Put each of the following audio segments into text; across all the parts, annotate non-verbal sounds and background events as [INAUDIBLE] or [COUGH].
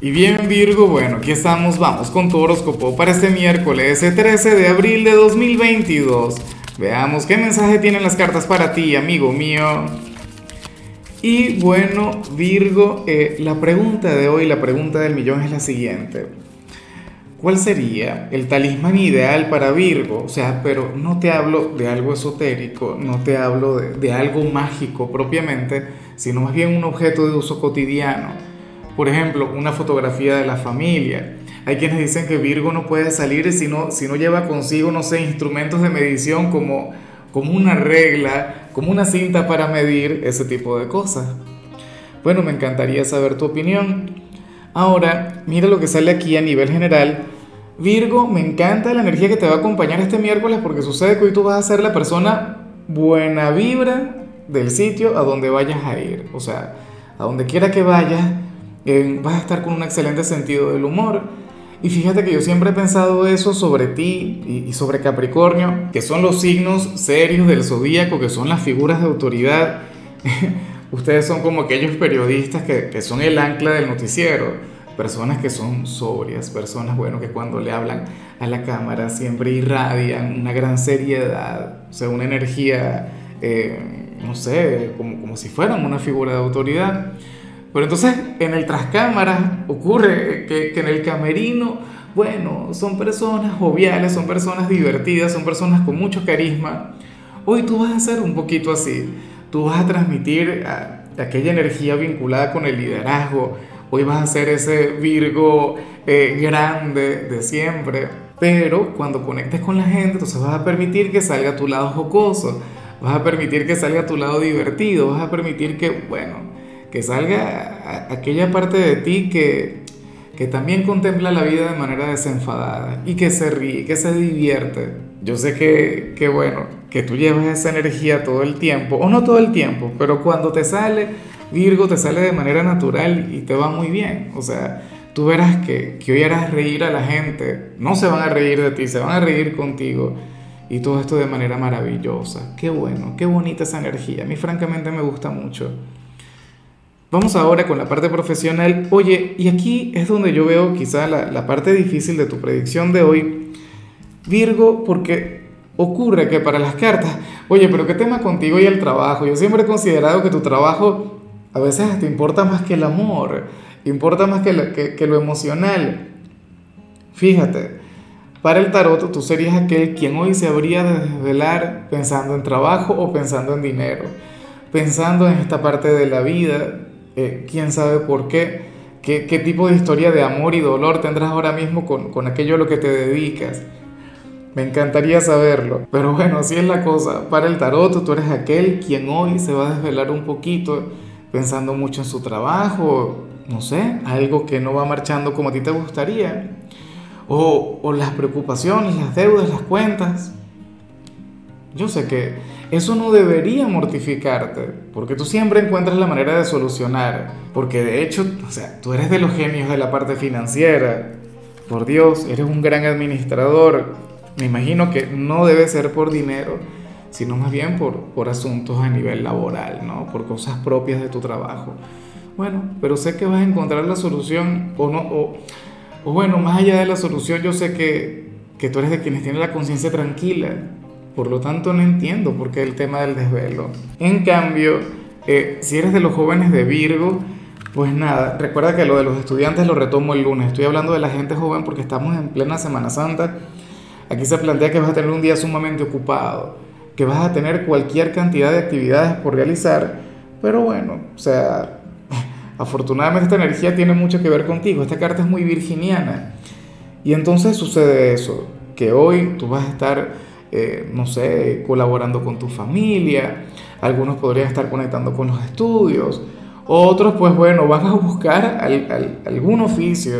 Y bien Virgo, bueno, aquí estamos, vamos con tu horóscopo para este miércoles 13 de abril de 2022. Veamos qué mensaje tienen las cartas para ti, amigo mío. Y bueno, Virgo, eh, la pregunta de hoy, la pregunta del millón es la siguiente. ¿Cuál sería el talismán ideal para Virgo? O sea, pero no te hablo de algo esotérico, no te hablo de, de algo mágico propiamente, sino más bien un objeto de uso cotidiano por ejemplo, una fotografía de la familia. Hay quienes dicen que Virgo no puede salir si no, si no lleva consigo, no sé, instrumentos de medición como, como una regla, como una cinta para medir ese tipo de cosas. Bueno, me encantaría saber tu opinión. Ahora, mira lo que sale aquí a nivel general. Virgo, me encanta la energía que te va a acompañar este miércoles porque sucede que hoy tú vas a ser la persona buena vibra del sitio a donde vayas a ir. O sea, a donde quiera que vayas, vas a estar con un excelente sentido del humor. Y fíjate que yo siempre he pensado eso sobre ti y, sobre Capricornio, que son los signos serios del zodíaco, que son las figuras de autoridad. [LAUGHS] Ustedes son como aquellos periodistas que, que, son el ancla del noticiero, personas que son sobrias, personas, bueno, que cuando le hablan a la cámara siempre irradian una gran seriedad, o sea, una energía, eh, no sé, como, como si fueran una figura de autoridad. Pero entonces en el trascámara ocurre que, que en el camerino, bueno, son personas joviales, son personas divertidas, son personas con mucho carisma. Hoy tú vas a ser un poquito así. Tú vas a transmitir aquella energía vinculada con el liderazgo. Hoy vas a ser ese Virgo eh, grande de siempre. Pero cuando conectes con la gente, entonces vas a permitir que salga a tu lado jocoso. Vas a permitir que salga a tu lado divertido. Vas a permitir que, bueno, que salga aquella parte de ti que, que también contempla la vida de manera desenfadada y que se ríe, que se divierte. Yo sé que, que, bueno, que tú llevas esa energía todo el tiempo, o no todo el tiempo, pero cuando te sale, Virgo, te sale de manera natural y te va muy bien. O sea, tú verás que, que hoy harás reír a la gente, no se van a reír de ti, se van a reír contigo. Y todo esto de manera maravillosa. Qué bueno, qué bonita esa energía. A mí francamente me gusta mucho. Vamos ahora con la parte profesional. Oye, y aquí es donde yo veo quizá la, parte difícil de tu predicción de hoy, Virgo, porque ocurre que para las cartas, oye, pero ¿qué tema contigo y el trabajo? Yo siempre he considerado que tu trabajo a veces te importa más que el amor, importa más que, lo emocional. Fíjate, para el tarot tú serías aquel quien hoy se habría de desvelar pensando en trabajo o pensando en dinero, pensando en esta parte de la vida, eh, quién sabe por qué, qué, qué, tipo de historia de amor y dolor tendrás ahora mismo con, con aquello a lo que te dedicas. Me encantaría saberlo. Pero bueno, así es la cosa. Para el tarot, tú eres aquel quien hoy se va a desvelar un poquito pensando mucho en su trabajo, no sé, algo que no va marchando como a ti te gustaría. O, o las preocupaciones, las deudas, las cuentas. Yo sé que eso no debería mortificarte, porque tú siempre encuentras la manera de solucionar, porque de hecho, o sea, tú eres de los genios de la parte financiera, por Dios, eres un gran administrador, me imagino que no debe ser por dinero, sino más bien por, por asuntos a nivel laboral, ¿no? Por cosas propias de tu trabajo. Bueno, pero sé que vas a encontrar la solución, o no, o, o bueno, más allá de la solución, yo sé que, que tú eres de quienes tienen la conciencia tranquila, por lo tanto, no entiendo por qué el tema del desvelo. En cambio, eh, si eres de los jóvenes de Virgo, pues nada, recuerda que lo de los estudiantes lo retomo el lunes. Estoy hablando de la gente joven porque estamos en plena Semana Santa. Aquí se plantea que vas a tener un día sumamente ocupado, que vas a tener cualquier cantidad de actividades por realizar, pero bueno, o sea, [LAUGHS] afortunadamente esta energía tiene mucho que ver contigo. Esta carta es muy virginiana. Y entonces sucede eso, que hoy tú vas a estar eh, no sé, colaborando con tu familia, algunos podrían estar conectando con los estudios, otros pues bueno, van a buscar algún oficio,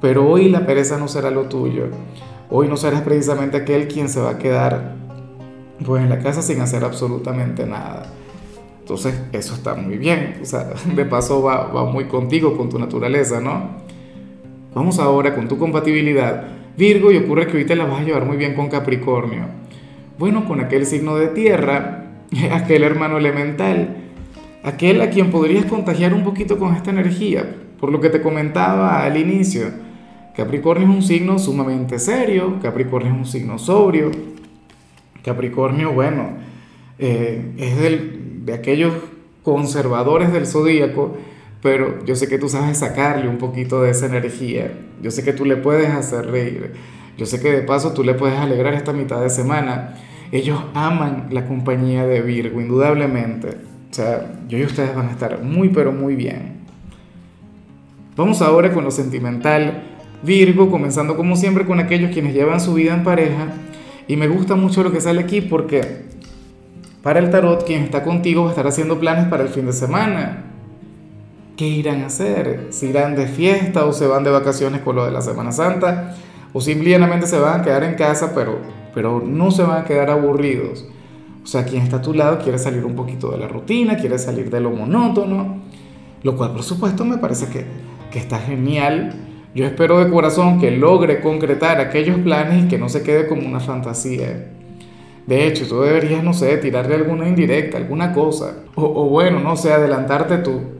pero hoy la pereza no será lo tuyo, hoy no serás precisamente aquel quien se va a quedar pues en la casa sin hacer absolutamente nada. Entonces, eso está muy bien. O sea, [LAUGHS] de paso va, va muy contigo, con tu naturaleza, ¿no? Vamos ahora con tu compatibilidad. Virgo y ocurre que te la vas a llevar muy bien con Capricornio. Bueno, con aquel signo de tierra, [LAUGHS] aquel hermano elemental, aquel a quien podrías contagiar un poquito con esta energía. por lo que te comentaba al inicio, Capricornio es un signo sumamente serio, Capricornio es un signo sobrio, Capricornio, bueno, eh, es de aquellos conservadores del zodíaco, pero yo sé que tú sabes sacarle un poquito de esa energía, yo sé que tú le puedes hacer reír, yo sé que de paso tú le puedes alegrar esta mitad de semana. Ellos aman la compañía de Virgo, indudablemente. O sea, yo y ustedes van a estar muy, pero muy bien. Vamos ahora con lo sentimental. Virgo, comenzando como siempre con aquellos quienes llevan su vida en pareja. Y me gusta mucho lo que sale aquí porque para el tarot quien está contigo va a estar haciendo planes para el fin de semana. ¿Qué irán a hacer? ¿Si irán de fiesta o se van de vacaciones con lo de la Semana Santa? ¿O simplemente se van a quedar en casa pero, pero no se van a quedar aburridos? O sea, quien está a tu lado quiere salir un poquito de la rutina, quiere salir de lo monótono, lo cual por supuesto me parece que, que está genial. Yo espero de corazón que logre concretar aquellos planes y que no se quede como una fantasía. De hecho, tú deberías, no sé, tirarle alguna indirecta, alguna cosa. O, o bueno, no sé, adelantarte tú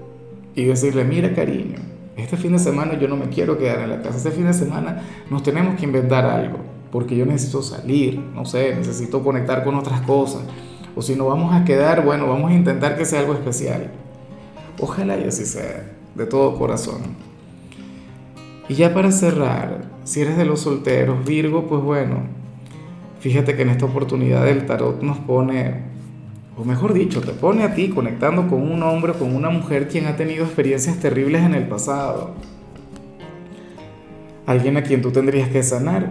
y decirle, mira cariño, este fin de semana yo no me quiero quedar en la casa, este fin de semana nos tenemos que inventar algo, porque yo necesito salir, no sé, necesito conectar con otras cosas. O si no vamos a quedar, bueno, vamos a intentar que sea algo especial. Ojalá y así sea, de todo corazón. Y ya para cerrar, si eres de los solteros, Virgo, pues bueno, fíjate que en esta oportunidad el tarot nos pone, o mejor dicho, te pone a ti conectando con un hombre o con una mujer quien ha tenido experiencias terribles en el pasado. Alguien a quien tú tendrías que sanar.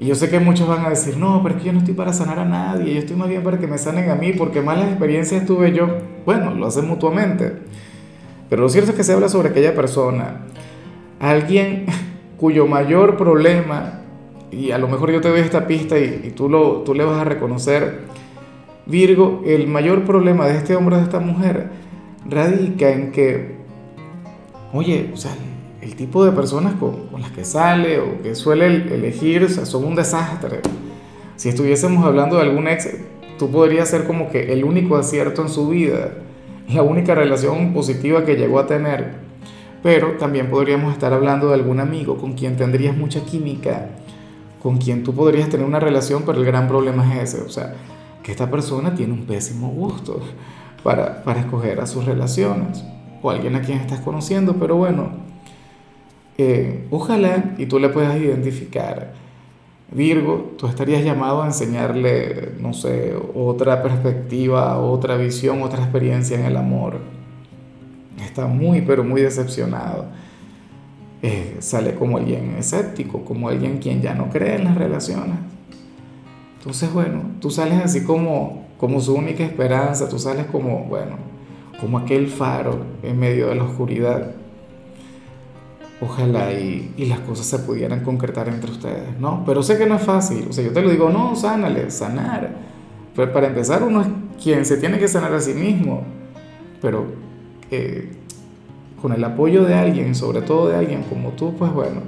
Y yo sé que muchos van a decir, no, pero es que yo no estoy para sanar a nadie, yo estoy más bien para que me sanen a mí, porque malas experiencias tuve yo. Bueno, lo hacen mutuamente. Pero lo cierto es que se habla sobre aquella persona, alguien [LAUGHS] cuyo mayor problema, y a lo mejor yo te doy esta pista y, tú, lo, tú le vas a reconocer, Virgo, el mayor problema de este hombre o de esta mujer radica en que, oye, o sea, el tipo de personas con, con las que sale o que suele elegir, o sea, son un desastre. Si estuviésemos hablando de algún ex, tú podrías ser como que el único acierto en su vida, la única relación positiva que llegó a tener. Pero también podríamos estar hablando de algún amigo con quien tendrías mucha química, con quien tú podrías tener una relación, pero el gran problema es ese, o sea, que esta persona tiene un pésimo gusto para, para escoger a sus relaciones, o alguien a quien estás conociendo, pero bueno, eh, ojalá y tú le puedas identificar. Virgo, tú estarías llamado a enseñarle, no sé, otra perspectiva, otra visión, otra experiencia en el amor. Está muy, pero muy decepcionado. Eh, sale como alguien escéptico, como alguien quien ya no cree en las relaciones. Entonces, bueno, tú sales así como, como su única esperanza, tú sales como, bueno, como aquel faro en medio de la oscuridad. Ojalá y, y, las cosas se pudieran concretar entre ustedes, ¿no? Pero sé que no es fácil, o sea, yo te lo digo, no, sánale, sanar. Pero para empezar, uno es quien se tiene que sanar a sí mismo, pero eh, con el apoyo de alguien, sobre todo de alguien como tú, pues bueno,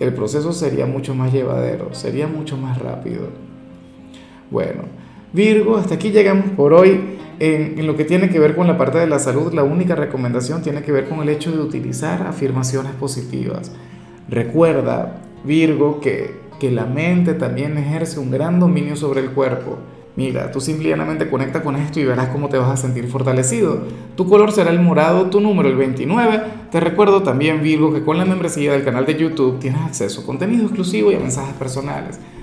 el proceso sería mucho más llevadero, sería mucho más rápido. Bueno, Virgo, hasta aquí llegamos por hoy. En, lo que tiene que ver con la parte de la salud, la única recomendación tiene que ver con el hecho de utilizar afirmaciones positivas. Recuerda, Virgo, que, que la mente también ejerce un gran dominio sobre el cuerpo. Mira, tú simplemente conecta con esto y verás cómo te vas a sentir fortalecido. Tu color será el morado, tu número el 29. Te recuerdo también, Virgo, que con la membresía del canal de YouTube tienes acceso a contenido exclusivo y a mensajes personales.